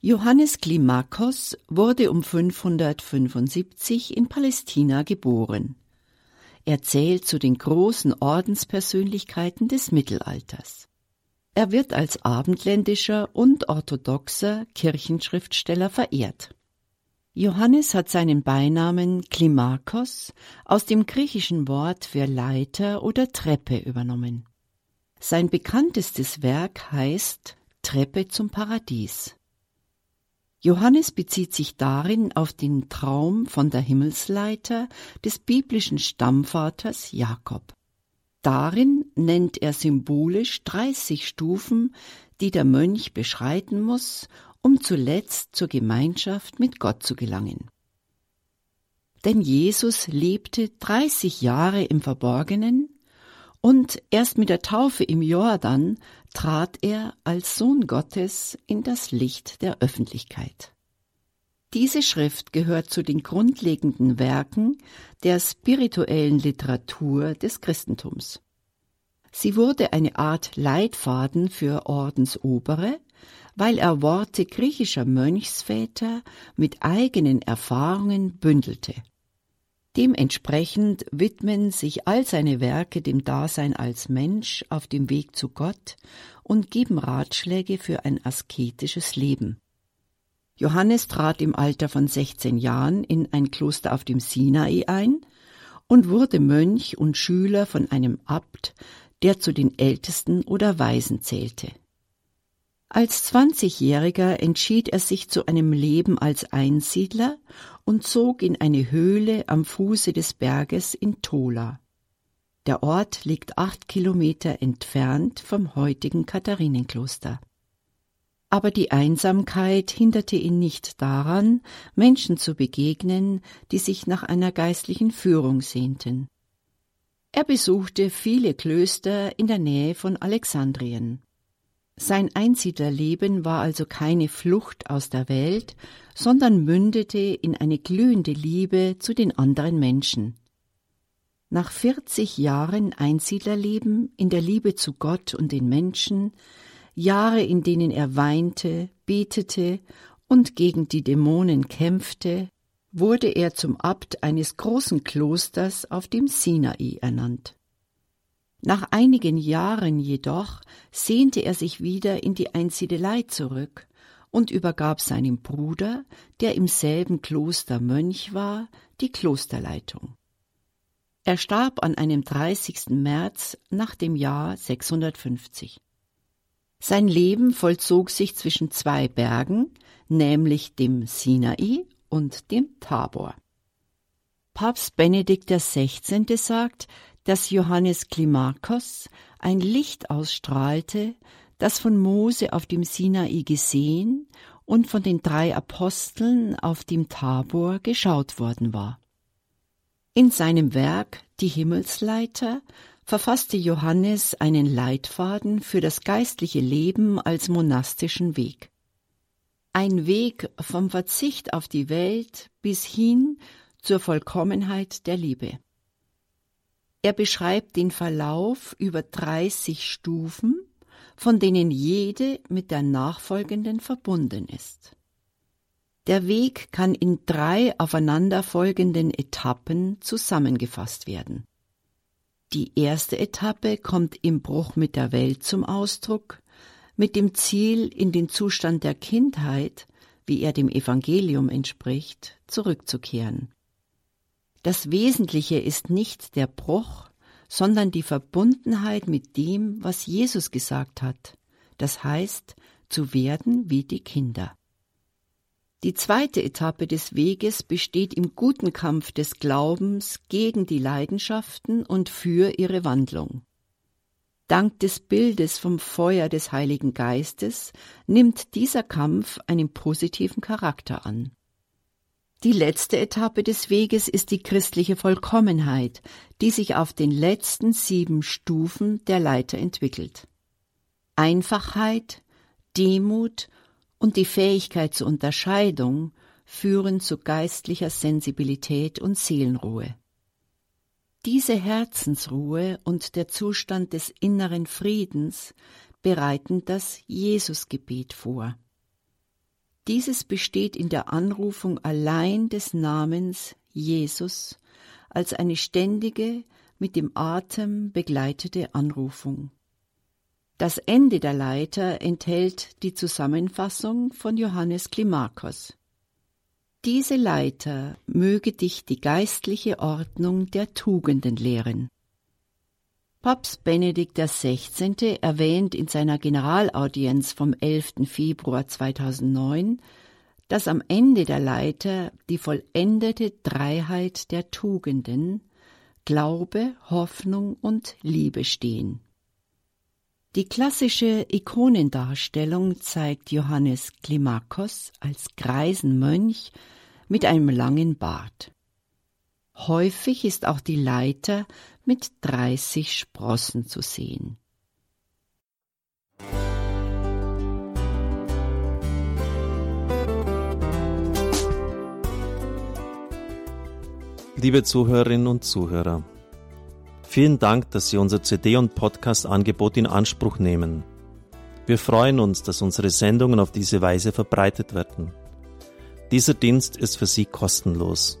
Johannes Klimakos wurde um 575 in Palästina geboren. Er zählt zu den großen Ordenspersönlichkeiten des Mittelalters. Er wird als abendländischer und orthodoxer Kirchenschriftsteller verehrt. Johannes hat seinen Beinamen Klimakos aus dem griechischen Wort für Leiter oder Treppe übernommen. Sein bekanntestes Werk heißt Treppe zum Paradies. Johannes bezieht sich darin auf den Traum von der Himmelsleiter des biblischen Stammvaters Jakob. Darin nennt er symbolisch 30 Stufen, die der Mönch beschreiten muss, um zuletzt zur Gemeinschaft mit Gott zu gelangen. Denn Jesus lebte 30 Jahre im Verborgenen und erst mit der Taufe im Jordan trat er als Sohn Gottes in das Licht der Öffentlichkeit. Diese Schrift gehört zu den grundlegenden Werken der spirituellen Literatur des Christentums. Sie wurde eine Art Leitfaden für Ordensobere, weil er Worte griechischer Mönchsväter mit eigenen Erfahrungen bündelte. Dementsprechend widmen sich all seine Werke dem Dasein als Mensch auf dem Weg zu Gott und geben Ratschläge für ein asketisches Leben. Johannes trat im Alter von 16 Jahren in ein Kloster auf dem Sinai ein und wurde Mönch und Schüler von einem Abt, der zu den Ältesten oder Weisen zählte. Als 20-Jähriger entschied er sich zu einem Leben als Einsiedler und zog in eine Höhle am Fuße des Berges in Tola. Der Ort liegt acht Kilometer entfernt vom heutigen Katharinenkloster. Aber die Einsamkeit hinderte ihn nicht daran, Menschen zu begegnen, die sich nach einer geistlichen Führung sehnten. Er besuchte viele Klöster in der Nähe von Alexandrien. Sein Einsiedlerleben war also keine Flucht aus der Welt, sondern mündete in eine glühende Liebe zu den anderen Menschen. Nach 40 Jahren Einsiedlerleben in der Liebe zu Gott und den Menschen, Jahre, in denen er weinte, betete und gegen die Dämonen kämpfte, wurde er zum Abt eines großen Klosters auf dem Sinai ernannt. Nach einigen Jahren jedoch sehnte er sich wieder in die Einsiedelei zurück und übergab seinem Bruder, der im selben Kloster Mönch war, die Klosterleitung. Er starb an einem 30. März nach dem Jahr 650. Sein Leben vollzog sich zwischen zwei Bergen, nämlich dem Sinai und dem Tabor. Papst Benedikt XVI. sagt, dass Johannes Klimakos ein Licht ausstrahlte, das von Mose auf dem Sinai gesehen und von den drei Aposteln auf dem Tabor geschaut worden war. In seinem Werk Die Himmelsleiter verfasste Johannes einen Leitfaden für das geistliche Leben als monastischen Weg. Ein Weg vom Verzicht auf die Welt bis hin zur Vollkommenheit der Liebe. Er beschreibt den Verlauf über 30 Stufen, von denen jede mit der nachfolgenden verbunden ist. Der Weg kann in drei aufeinanderfolgenden Etappen zusammengefasst werden. Die erste Etappe kommt im Bruch mit der Welt zum Ausdruck, mit dem Ziel, in den Zustand der Kindheit, wie er dem Evangelium entspricht, zurückzukehren. Das Wesentliche ist nicht der Bruch, sondern die Verbundenheit mit dem, was Jesus gesagt hat, das heißt, zu werden wie die Kinder. Die zweite Etappe des Weges besteht im guten Kampf des Glaubens gegen die Leidenschaften und für ihre Wandlung. Dank des Bildes vom Feuer des Heiligen Geistes nimmt dieser Kampf einen positiven Charakter an. Die letzte Etappe des Weges ist die christliche Vollkommenheit, die sich auf den letzten sieben Stufen der Leiter entwickelt. Einfachheit, Demut und die Fähigkeit zur Unterscheidung führen zu geistlicher Sensibilität und Seelenruhe. Diese Herzensruhe und der Zustand des inneren Friedens bereiten das Jesusgebet vor. Dieses besteht in der Anrufung allein des Namens Jesus als eine ständige, mit dem Atem begleitete Anrufung. Das Ende der Leiter enthält die Zusammenfassung von Johannes Klimakos. Diese Leiter möge dich die geistliche Ordnung der Tugenden lehren. Papst Benedikt XVI. erwähnt in seiner Generalaudienz vom 11. Februar 2009, dass am Ende der Leiter die vollendete Dreiheit der Tugenden Glaube, Hoffnung und Liebe stehen. Die klassische Ikonendarstellung zeigt Johannes Klimakos als greisen Mönch mit einem langen Bart. Häufig ist auch die Leiter mit 30 Sprossen zu sehen. Liebe Zuhörerinnen und Zuhörer, vielen Dank, dass Sie unser CD- und Podcast-Angebot in Anspruch nehmen. Wir freuen uns, dass unsere Sendungen auf diese Weise verbreitet werden. Dieser Dienst ist für Sie kostenlos.